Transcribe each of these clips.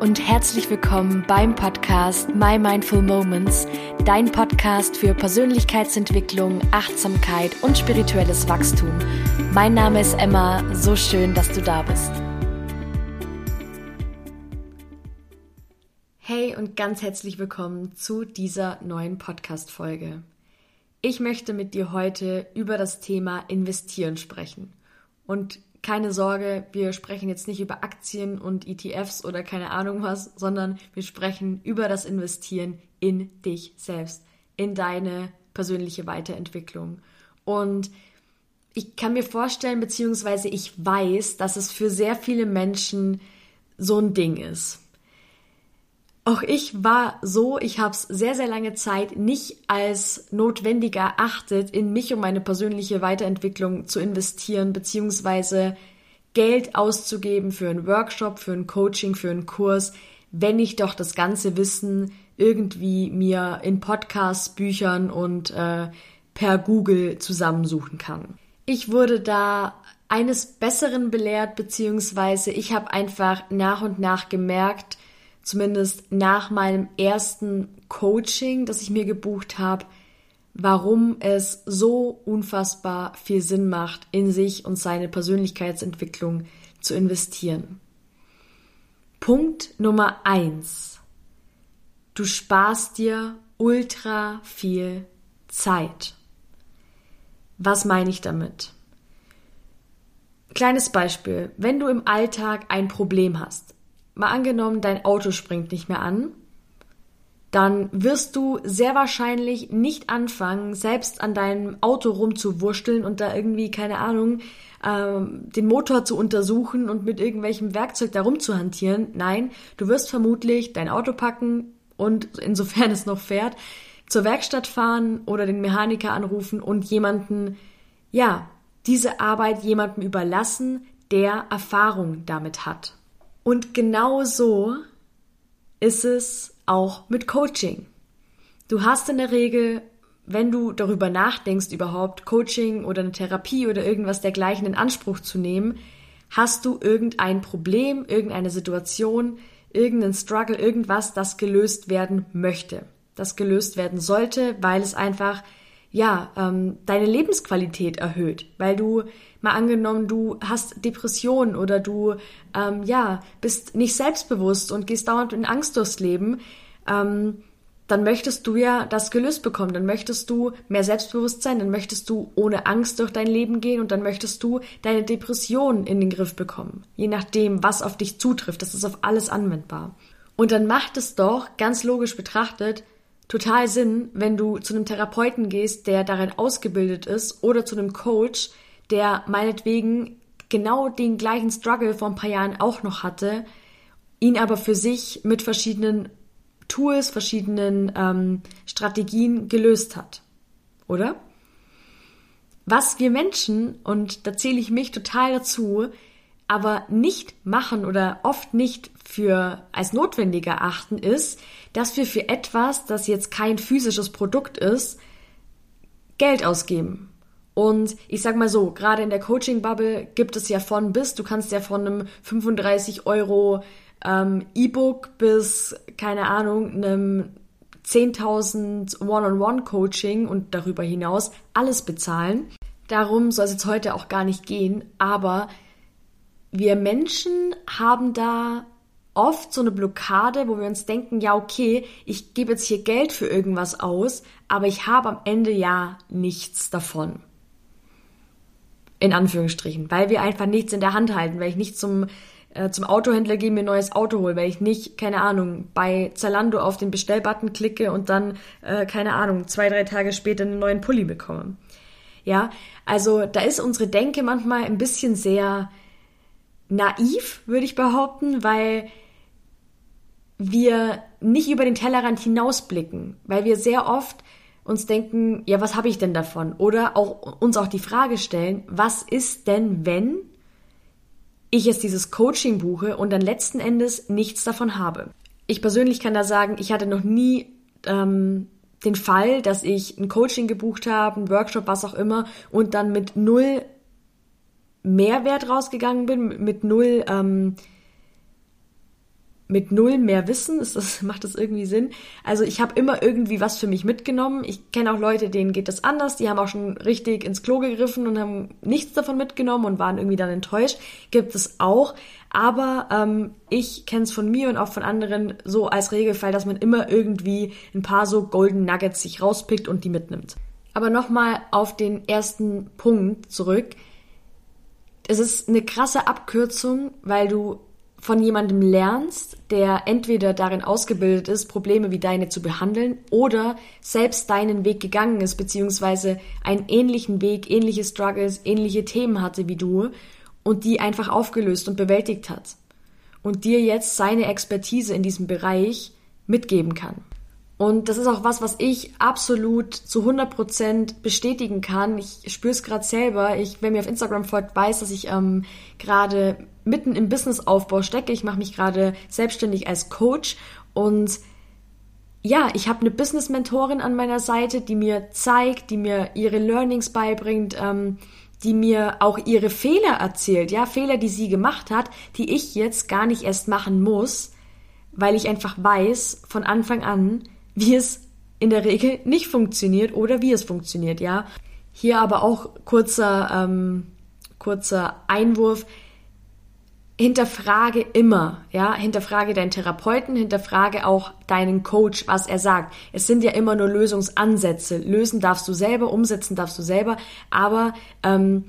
und herzlich willkommen beim Podcast My Mindful Moments, dein Podcast für Persönlichkeitsentwicklung, Achtsamkeit und spirituelles Wachstum. Mein Name ist Emma, so schön, dass du da bist. Hey und ganz herzlich willkommen zu dieser neuen Podcast-Folge. Ich möchte mit dir heute über das Thema Investieren sprechen. Und keine Sorge, wir sprechen jetzt nicht über Aktien und ETFs oder keine Ahnung was, sondern wir sprechen über das Investieren in dich selbst, in deine persönliche Weiterentwicklung. Und ich kann mir vorstellen, beziehungsweise ich weiß, dass es für sehr viele Menschen so ein Ding ist. Auch ich war so, ich habe es sehr, sehr lange Zeit nicht als notwendig erachtet, in mich und meine persönliche Weiterentwicklung zu investieren, beziehungsweise Geld auszugeben für einen Workshop, für ein Coaching, für einen Kurs, wenn ich doch das ganze Wissen irgendwie mir in Podcasts, Büchern und äh, per Google zusammensuchen kann. Ich wurde da eines Besseren belehrt, beziehungsweise ich habe einfach nach und nach gemerkt, zumindest nach meinem ersten Coaching, das ich mir gebucht habe, warum es so unfassbar viel Sinn macht, in sich und seine Persönlichkeitsentwicklung zu investieren. Punkt Nummer eins: Du sparst dir ultra viel Zeit. Was meine ich damit? Kleines Beispiel. Wenn du im Alltag ein Problem hast, mal angenommen, dein Auto springt nicht mehr an, dann wirst du sehr wahrscheinlich nicht anfangen, selbst an deinem Auto rumzuwurschteln und da irgendwie, keine Ahnung, ähm, den Motor zu untersuchen und mit irgendwelchem Werkzeug da rumzuhantieren. Nein, du wirst vermutlich dein Auto packen und, insofern es noch fährt, zur Werkstatt fahren oder den Mechaniker anrufen und jemanden, ja, diese Arbeit jemandem überlassen, der Erfahrung damit hat. Und genau so ist es auch mit Coaching. Du hast in der Regel, wenn du darüber nachdenkst, überhaupt Coaching oder eine Therapie oder irgendwas dergleichen in Anspruch zu nehmen, hast du irgendein Problem, irgendeine Situation, irgendeinen Struggle, irgendwas, das gelöst werden möchte, das gelöst werden sollte, weil es einfach ja ähm, deine Lebensqualität erhöht, weil du mal angenommen, du hast Depressionen oder du ähm, ja bist nicht selbstbewusst und gehst dauernd in Angst durchs Leben, ähm, dann möchtest du ja das gelöst bekommen, dann möchtest du mehr Selbstbewusstsein, dann möchtest du ohne Angst durch dein Leben gehen und dann möchtest du deine Depressionen in den Griff bekommen. Je nachdem, was auf dich zutrifft, das ist auf alles anwendbar. Und dann macht es doch, ganz logisch betrachtet, total Sinn, wenn du zu einem Therapeuten gehst, der darin ausgebildet ist oder zu einem Coach, der meinetwegen genau den gleichen Struggle vor ein paar Jahren auch noch hatte, ihn aber für sich mit verschiedenen Tools, verschiedenen ähm, Strategien gelöst hat. Oder? Was wir Menschen, und da zähle ich mich total dazu, aber nicht machen oder oft nicht für als notwendig erachten, ist, dass wir für etwas, das jetzt kein physisches Produkt ist, Geld ausgeben. Und ich sag mal so, gerade in der Coaching-Bubble gibt es ja von bis, du kannst ja von einem 35 Euro ähm, E-Book bis, keine Ahnung, einem 10.000 One-on-One-Coaching und darüber hinaus alles bezahlen. Darum soll es jetzt heute auch gar nicht gehen, aber wir Menschen haben da oft so eine Blockade, wo wir uns denken, ja, okay, ich gebe jetzt hier Geld für irgendwas aus, aber ich habe am Ende ja nichts davon. In Anführungsstrichen, weil wir einfach nichts in der Hand halten, weil ich nicht zum, äh, zum Autohändler gehe, mir ein neues Auto hole, weil ich nicht, keine Ahnung, bei Zalando auf den Bestellbutton klicke und dann, äh, keine Ahnung, zwei, drei Tage später einen neuen Pulli bekomme. Ja, also da ist unsere Denke manchmal ein bisschen sehr naiv, würde ich behaupten, weil wir nicht über den Tellerrand hinausblicken, weil wir sehr oft uns denken, ja, was habe ich denn davon? Oder auch uns auch die Frage stellen, was ist denn, wenn ich jetzt dieses Coaching buche und dann letzten Endes nichts davon habe? Ich persönlich kann da sagen, ich hatte noch nie ähm, den Fall, dass ich ein Coaching gebucht habe, ein Workshop, was auch immer, und dann mit null Mehrwert rausgegangen bin, mit null ähm, mit null mehr Wissen. Ist das, macht das irgendwie Sinn? Also ich habe immer irgendwie was für mich mitgenommen. Ich kenne auch Leute, denen geht das anders. Die haben auch schon richtig ins Klo gegriffen und haben nichts davon mitgenommen und waren irgendwie dann enttäuscht. Gibt es auch. Aber ähm, ich kenne es von mir und auch von anderen so als Regelfall, dass man immer irgendwie ein paar so Golden Nuggets sich rauspickt und die mitnimmt. Aber nochmal auf den ersten Punkt zurück. Es ist eine krasse Abkürzung, weil du von jemandem lernst, der entweder darin ausgebildet ist, Probleme wie deine zu behandeln oder selbst deinen Weg gegangen ist, beziehungsweise einen ähnlichen Weg, ähnliche Struggles, ähnliche Themen hatte wie du und die einfach aufgelöst und bewältigt hat und dir jetzt seine Expertise in diesem Bereich mitgeben kann. Und das ist auch was, was ich absolut zu 100% bestätigen kann. Ich spüre es gerade selber. Ich, wer mir auf Instagram folgt, weiß, dass ich ähm, gerade mitten im Businessaufbau stecke. Ich mache mich gerade selbstständig als Coach und ja, ich habe eine Business-Mentorin an meiner Seite, die mir zeigt, die mir ihre Learnings beibringt, ähm, die mir auch ihre Fehler erzählt, ja, Fehler, die sie gemacht hat, die ich jetzt gar nicht erst machen muss, weil ich einfach weiß von Anfang an, wie es in der Regel nicht funktioniert oder wie es funktioniert, ja. Hier aber auch kurzer, ähm, kurzer Einwurf hinterfrage immer, ja, hinterfrage deinen Therapeuten, hinterfrage auch deinen Coach, was er sagt. Es sind ja immer nur Lösungsansätze. Lösen darfst du selber, umsetzen darfst du selber, aber ähm,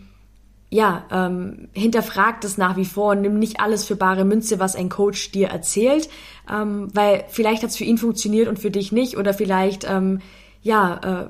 ja, ähm, hinterfrag das nach wie vor und nimm nicht alles für bare Münze, was ein Coach dir erzählt, ähm, weil vielleicht hat es für ihn funktioniert und für dich nicht oder vielleicht ähm, ja äh,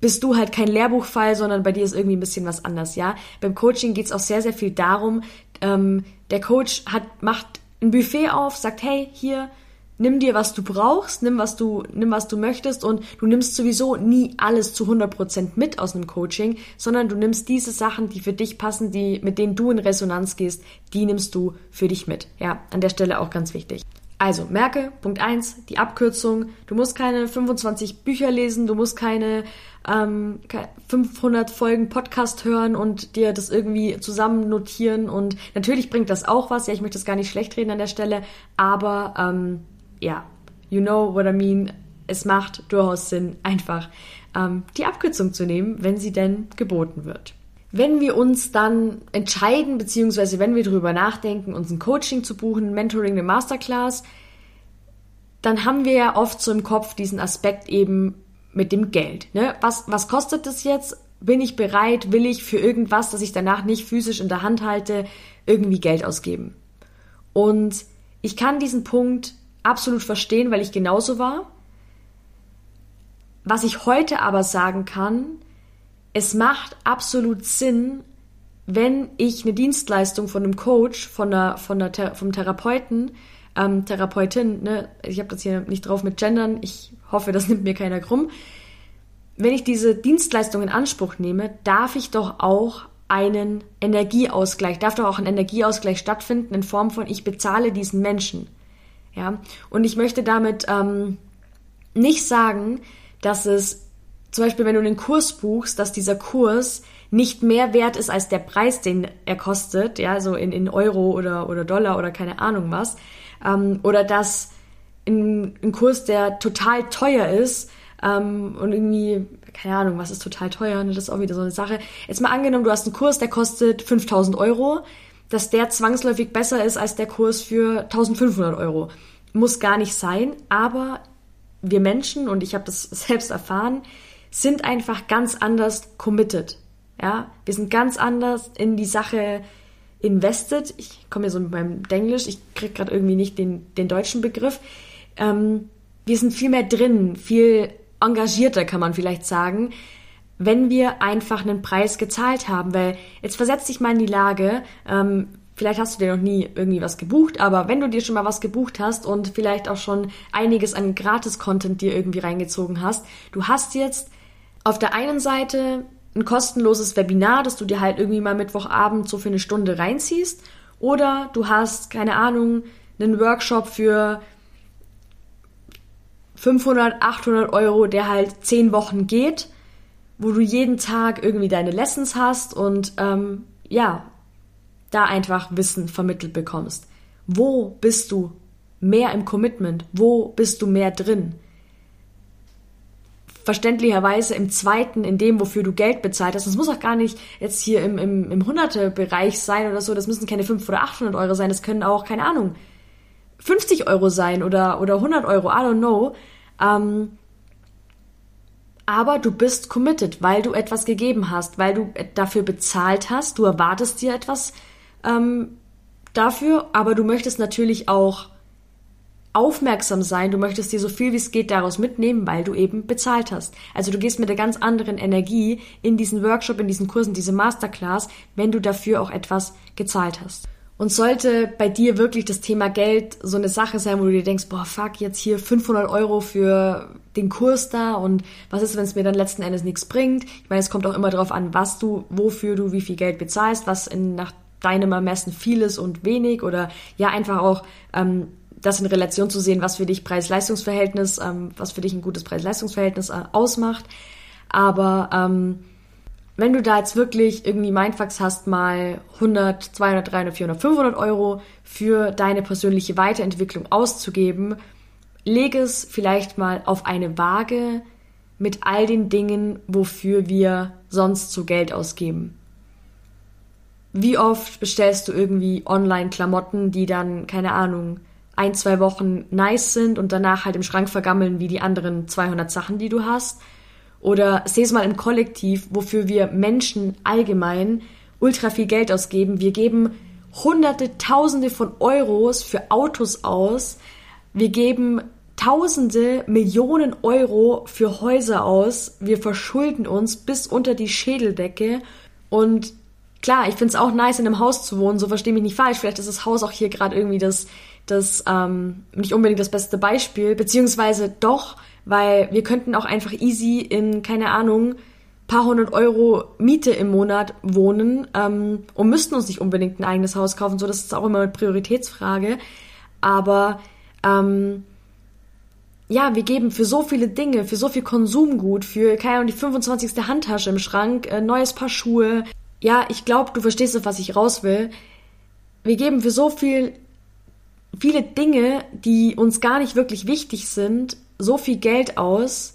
bist du halt kein Lehrbuchfall, sondern bei dir ist irgendwie ein bisschen was anders, ja. Beim Coaching geht's auch sehr, sehr viel darum, ähm, der Coach hat, macht ein Buffet auf, sagt, hey, hier, nimm dir, was du brauchst, nimm, was du, nimm, was du möchtest und du nimmst sowieso nie alles zu 100% mit aus einem Coaching, sondern du nimmst diese Sachen, die für dich passen, die, mit denen du in Resonanz gehst, die nimmst du für dich mit. Ja, an der Stelle auch ganz wichtig. Also, merke, Punkt eins die Abkürzung. Du musst keine 25 Bücher lesen, du musst keine ähm, 500 Folgen Podcast hören und dir das irgendwie zusammen notieren. Und natürlich bringt das auch was. Ja, ich möchte das gar nicht schlecht reden an der Stelle, aber ähm, ja, you know what I mean. Es macht durchaus Sinn, einfach ähm, die Abkürzung zu nehmen, wenn sie denn geboten wird. Wenn wir uns dann entscheiden, beziehungsweise wenn wir darüber nachdenken, uns ein Coaching zu buchen, Mentoring, eine Masterclass, dann haben wir ja oft so im Kopf diesen Aspekt eben mit dem Geld. Ne? Was, was kostet das jetzt? Bin ich bereit, will ich für irgendwas, das ich danach nicht physisch in der Hand halte, irgendwie Geld ausgeben? Und ich kann diesen Punkt absolut verstehen, weil ich genauso war. Was ich heute aber sagen kann, es macht absolut Sinn, wenn ich eine Dienstleistung von einem Coach, von der, von der, vom Therapeuten, ähm, Therapeutin, ne, ich habe das hier nicht drauf mit Gendern, ich hoffe, das nimmt mir keiner krumm. Wenn ich diese Dienstleistung in Anspruch nehme, darf ich doch auch einen Energieausgleich, darf doch auch ein Energieausgleich stattfinden in Form von ich bezahle diesen Menschen. Ja, und ich möchte damit ähm, nicht sagen, dass es zum Beispiel, wenn du einen Kurs buchst, dass dieser Kurs nicht mehr wert ist als der Preis, den er kostet, ja, so in, in Euro oder, oder Dollar oder keine Ahnung was, ähm, oder dass ein, ein Kurs, der total teuer ist, ähm, und irgendwie, keine Ahnung, was ist total teuer, ne? das ist auch wieder so eine Sache. Jetzt mal angenommen, du hast einen Kurs, der kostet 5000 Euro, dass der zwangsläufig besser ist als der Kurs für 1500 Euro. Muss gar nicht sein, aber wir Menschen, und ich habe das selbst erfahren, sind einfach ganz anders committed. Ja, wir sind ganz anders in die Sache invested. Ich komme ja so mit meinem Denglisch, ich krieg gerade irgendwie nicht den, den deutschen Begriff. Ähm, wir sind viel mehr drin, viel engagierter, kann man vielleicht sagen, wenn wir einfach einen Preis gezahlt haben. Weil jetzt versetz dich mal in die Lage, ähm, vielleicht hast du dir noch nie irgendwie was gebucht, aber wenn du dir schon mal was gebucht hast und vielleicht auch schon einiges an Gratis-Content dir irgendwie reingezogen hast, du hast jetzt auf der einen Seite ein kostenloses Webinar, das du dir halt irgendwie mal Mittwochabend so für eine Stunde reinziehst. Oder du hast, keine Ahnung, einen Workshop für 500, 800 Euro, der halt 10 Wochen geht, wo du jeden Tag irgendwie deine Lessons hast und ähm, ja, da einfach Wissen vermittelt bekommst. Wo bist du mehr im Commitment? Wo bist du mehr drin? Verständlicherweise im zweiten, in dem, wofür du Geld bezahlt hast. Das muss auch gar nicht jetzt hier im, im, im Hunderte-Bereich sein oder so. Das müssen keine 500 oder 800 Euro sein. Das können auch, keine Ahnung, 50 Euro sein oder, oder 100 Euro. I don't know. Ähm, aber du bist committed, weil du etwas gegeben hast, weil du dafür bezahlt hast, du erwartest dir etwas ähm, dafür, aber du möchtest natürlich auch aufmerksam sein, du möchtest dir so viel wie es geht daraus mitnehmen, weil du eben bezahlt hast. Also du gehst mit einer ganz anderen Energie in diesen Workshop, in diesen Kursen, diese Masterclass, wenn du dafür auch etwas gezahlt hast. Und sollte bei dir wirklich das Thema Geld so eine Sache sein, wo du dir denkst, boah, fuck, jetzt hier 500 Euro für den Kurs da und was ist, wenn es mir dann letzten Endes nichts bringt? Ich meine, es kommt auch immer darauf an, was du, wofür du wie viel Geld bezahlst, was in, nach deinem Ermessen viel ist und wenig oder ja, einfach auch ähm, das in Relation zu sehen, was für dich Preis-Leistungs-Verhältnis, ähm, was für dich ein gutes Preis-Leistungs-Verhältnis äh, ausmacht. Aber ähm, wenn du da jetzt wirklich irgendwie Mindfucks hast, mal 100, 200, 300, 400, 500 Euro für deine persönliche Weiterentwicklung auszugeben, leg es vielleicht mal auf eine Waage mit all den Dingen, wofür wir sonst so Geld ausgeben. Wie oft bestellst du irgendwie online Klamotten, die dann, keine Ahnung, ein, zwei Wochen nice sind und danach halt im Schrank vergammeln wie die anderen 200 Sachen, die du hast? Oder seh es mal im Kollektiv, wofür wir Menschen allgemein ultra viel Geld ausgeben. Wir geben hunderte, tausende von Euros für Autos aus. Wir geben tausende, Millionen Euro für Häuser aus. Wir verschulden uns bis unter die Schädeldecke. Und klar, ich find's auch nice, in einem Haus zu wohnen. So verstehe mich nicht falsch. Vielleicht ist das Haus auch hier gerade irgendwie das, das ähm, nicht unbedingt das beste Beispiel. Beziehungsweise doch, weil wir könnten auch einfach easy in, keine Ahnung, paar hundert Euro Miete im Monat wohnen ähm, und müssten uns nicht unbedingt ein eigenes Haus kaufen. So, das ist auch immer eine Prioritätsfrage. Aber ähm, ja, wir geben für so viele Dinge, für so viel Konsumgut, für, keine Ahnung, die 25. Handtasche im Schrank, äh, neues Paar Schuhe. Ja, ich glaube, du verstehst, was ich raus will. Wir geben für so viel, viele Dinge, die uns gar nicht wirklich wichtig sind, so viel Geld aus,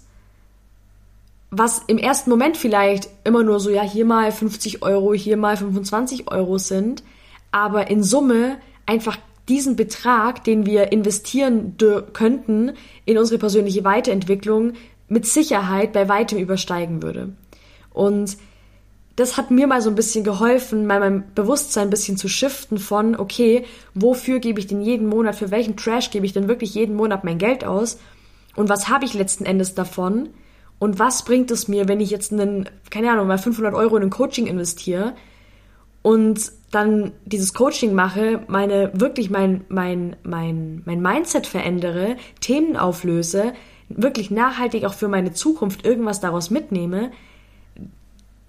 was im ersten Moment vielleicht immer nur so, ja, hier mal 50 Euro, hier mal 25 Euro sind, aber in Summe einfach diesen Betrag, den wir investieren könnten in unsere persönliche Weiterentwicklung, mit Sicherheit bei weitem übersteigen würde. Und das hat mir mal so ein bisschen geholfen, mal mein Bewusstsein ein bisschen zu shiften von, okay, wofür gebe ich denn jeden Monat, für welchen Trash gebe ich denn wirklich jeden Monat mein Geld aus? Und was habe ich letzten Endes davon? Und was bringt es mir, wenn ich jetzt einen, keine Ahnung, mal 500 Euro in ein Coaching investiere und dann dieses Coaching mache, meine, wirklich mein, mein, mein, mein Mindset verändere, Themen auflöse, wirklich nachhaltig auch für meine Zukunft irgendwas daraus mitnehme,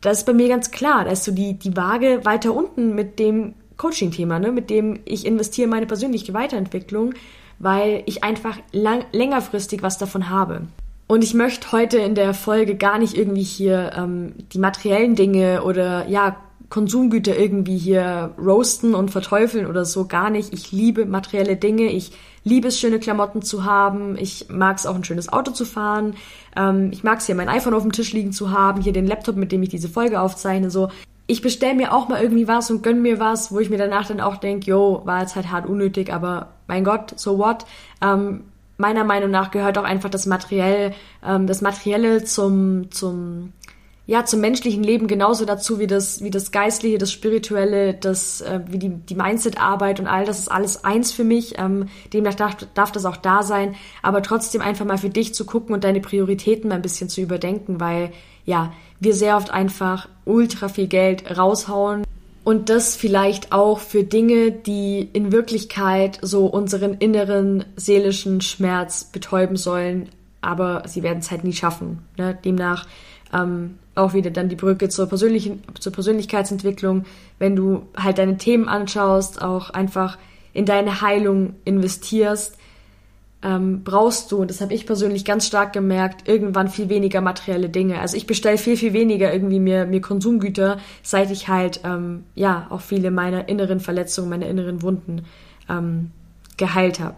das ist bei mir ganz klar. Da ist so die, die Waage weiter unten mit dem Coaching-Thema, ne, mit dem ich investiere in meine persönliche Weiterentwicklung weil ich einfach lang, längerfristig was davon habe. Und ich möchte heute in der Folge gar nicht irgendwie hier ähm, die materiellen Dinge oder ja, Konsumgüter irgendwie hier roasten und verteufeln oder so, gar nicht. Ich liebe materielle Dinge, ich liebe es, schöne Klamotten zu haben, ich mag es auch, ein schönes Auto zu fahren, ähm, ich mag es hier, mein iPhone auf dem Tisch liegen zu haben, hier den Laptop, mit dem ich diese Folge aufzeichne, so ich bestelle mir auch mal irgendwie was und gönn mir was, wo ich mir danach dann auch denke, jo, war jetzt halt hart unnötig, aber mein Gott, so what? Ähm, meiner Meinung nach gehört auch einfach das Materiell, ähm, das Materielle zum, zum, ja, zum menschlichen Leben genauso dazu wie das, wie das Geistliche, das Spirituelle, das, äh, wie die, die Mindset-Arbeit und all das ist alles eins für mich. Ähm, demnach darf, darf das auch da sein, aber trotzdem einfach mal für dich zu gucken und deine Prioritäten mal ein bisschen zu überdenken, weil, ja, wir sehr oft einfach ultra viel Geld raushauen und das vielleicht auch für Dinge, die in Wirklichkeit so unseren inneren seelischen Schmerz betäuben sollen, aber sie werden es halt nie schaffen. Ne? Demnach ähm, auch wieder dann die Brücke zur persönlichen, zur Persönlichkeitsentwicklung, wenn du halt deine Themen anschaust, auch einfach in deine Heilung investierst, ähm, brauchst du, und das habe ich persönlich ganz stark gemerkt, irgendwann viel weniger materielle Dinge. Also ich bestelle viel, viel weniger irgendwie mir, mir Konsumgüter, seit ich halt ähm, ja auch viele meiner inneren Verletzungen, meine inneren Wunden ähm, geheilt habe.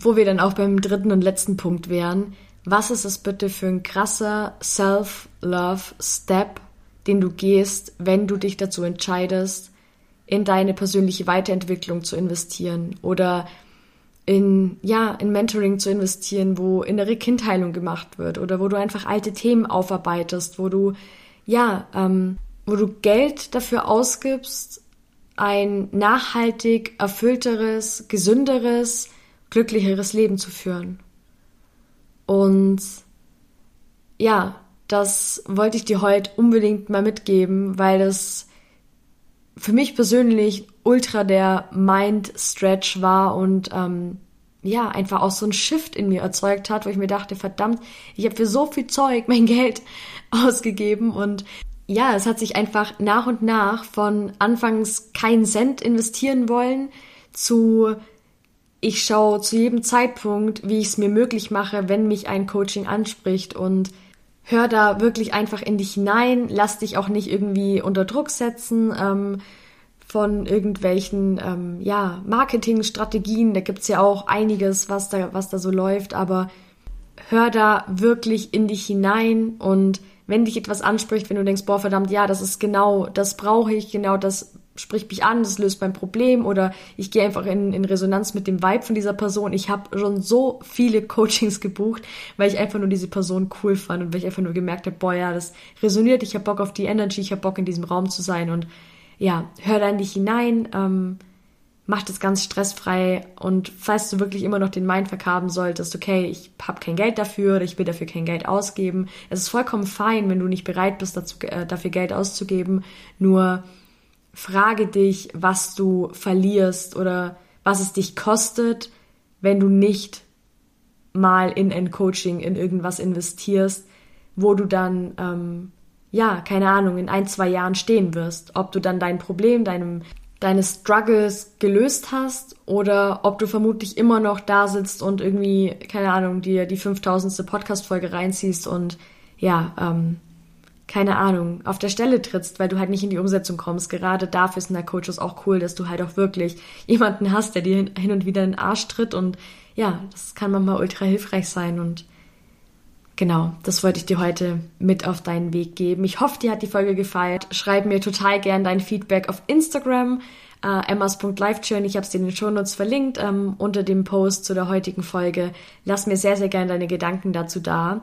wo wir dann auch beim dritten und letzten Punkt wären, was ist es bitte für ein krasser Self-Love-Step, den du gehst, wenn du dich dazu entscheidest, in deine persönliche Weiterentwicklung zu investieren oder in, ja, in Mentoring zu investieren, wo innere Kindheilung gemacht wird oder wo du einfach alte Themen aufarbeitest, wo du, ja, ähm, wo du Geld dafür ausgibst, ein nachhaltig erfüllteres, gesünderes, glücklicheres Leben zu führen. Und ja, das wollte ich dir heute unbedingt mal mitgeben, weil das für mich persönlich ultra der Mind-Stretch war und ähm, ja, einfach auch so ein Shift in mir erzeugt hat, wo ich mir dachte, verdammt, ich habe für so viel Zeug mein Geld ausgegeben und ja, es hat sich einfach nach und nach von anfangs keinen Cent investieren wollen zu ich schaue zu jedem Zeitpunkt, wie ich es mir möglich mache, wenn mich ein Coaching anspricht und hör da wirklich einfach in dich hinein, lass dich auch nicht irgendwie unter Druck setzen ähm, von irgendwelchen ähm, ja, Marketingstrategien. Da gibt's ja auch einiges, was da, was da so läuft, aber hör da wirklich in dich hinein und wenn dich etwas anspricht, wenn du denkst, boah, verdammt, ja, das ist genau, das brauche ich, genau das spricht mich an, das löst mein Problem oder ich gehe einfach in, in Resonanz mit dem Vibe von dieser Person. Ich habe schon so viele Coachings gebucht, weil ich einfach nur diese Person cool fand und weil ich einfach nur gemerkt habe, boah, ja, das resoniert, ich habe Bock auf die Energy, ich habe Bock in diesem Raum zu sein. Und ja, hör da in dich hinein, ähm, mach das ganz stressfrei. Und falls du wirklich immer noch den Mindfuck haben solltest, okay, ich habe kein Geld dafür oder ich will dafür kein Geld ausgeben, es ist vollkommen fein, wenn du nicht bereit bist, dazu, äh, dafür Geld auszugeben, nur frage dich, was du verlierst oder was es dich kostet, wenn du nicht mal in ein Coaching, in irgendwas investierst, wo du dann, ähm, ja, keine Ahnung, in ein, zwei Jahren stehen wirst. Ob du dann dein Problem, deinem, deine Struggles gelöst hast oder ob du vermutlich immer noch da sitzt und irgendwie, keine Ahnung, dir die 5000. Podcast-Folge reinziehst und ja, ähm, keine Ahnung, auf der Stelle trittst, weil du halt nicht in die Umsetzung kommst. Gerade dafür sind der Coaches auch cool, dass du halt auch wirklich jemanden hast, der dir hin und wieder in den Arsch tritt und ja, das kann manchmal ultra hilfreich sein und genau, das wollte ich dir heute mit auf deinen Weg geben. Ich hoffe, dir hat die Folge gefallen. Schreib mir total gern dein Feedback auf Instagram, äh, emmas.lifejourney, ich habe es dir in den Shownotes verlinkt, ähm, unter dem Post zu der heutigen Folge. Lass mir sehr, sehr gern deine Gedanken dazu da.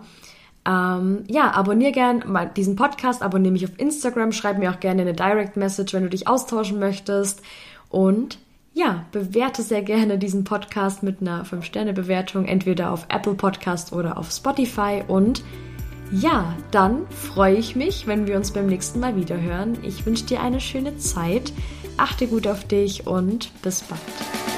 Ähm, ja, abonniere gern mal diesen Podcast, abonniere mich auf Instagram, schreib mir auch gerne eine Direct Message, wenn du dich austauschen möchtest. Und ja, bewerte sehr gerne diesen Podcast mit einer 5-Sterne-Bewertung, entweder auf Apple Podcast oder auf Spotify. Und ja, dann freue ich mich, wenn wir uns beim nächsten Mal wieder hören. Ich wünsche dir eine schöne Zeit, achte gut auf dich und bis bald.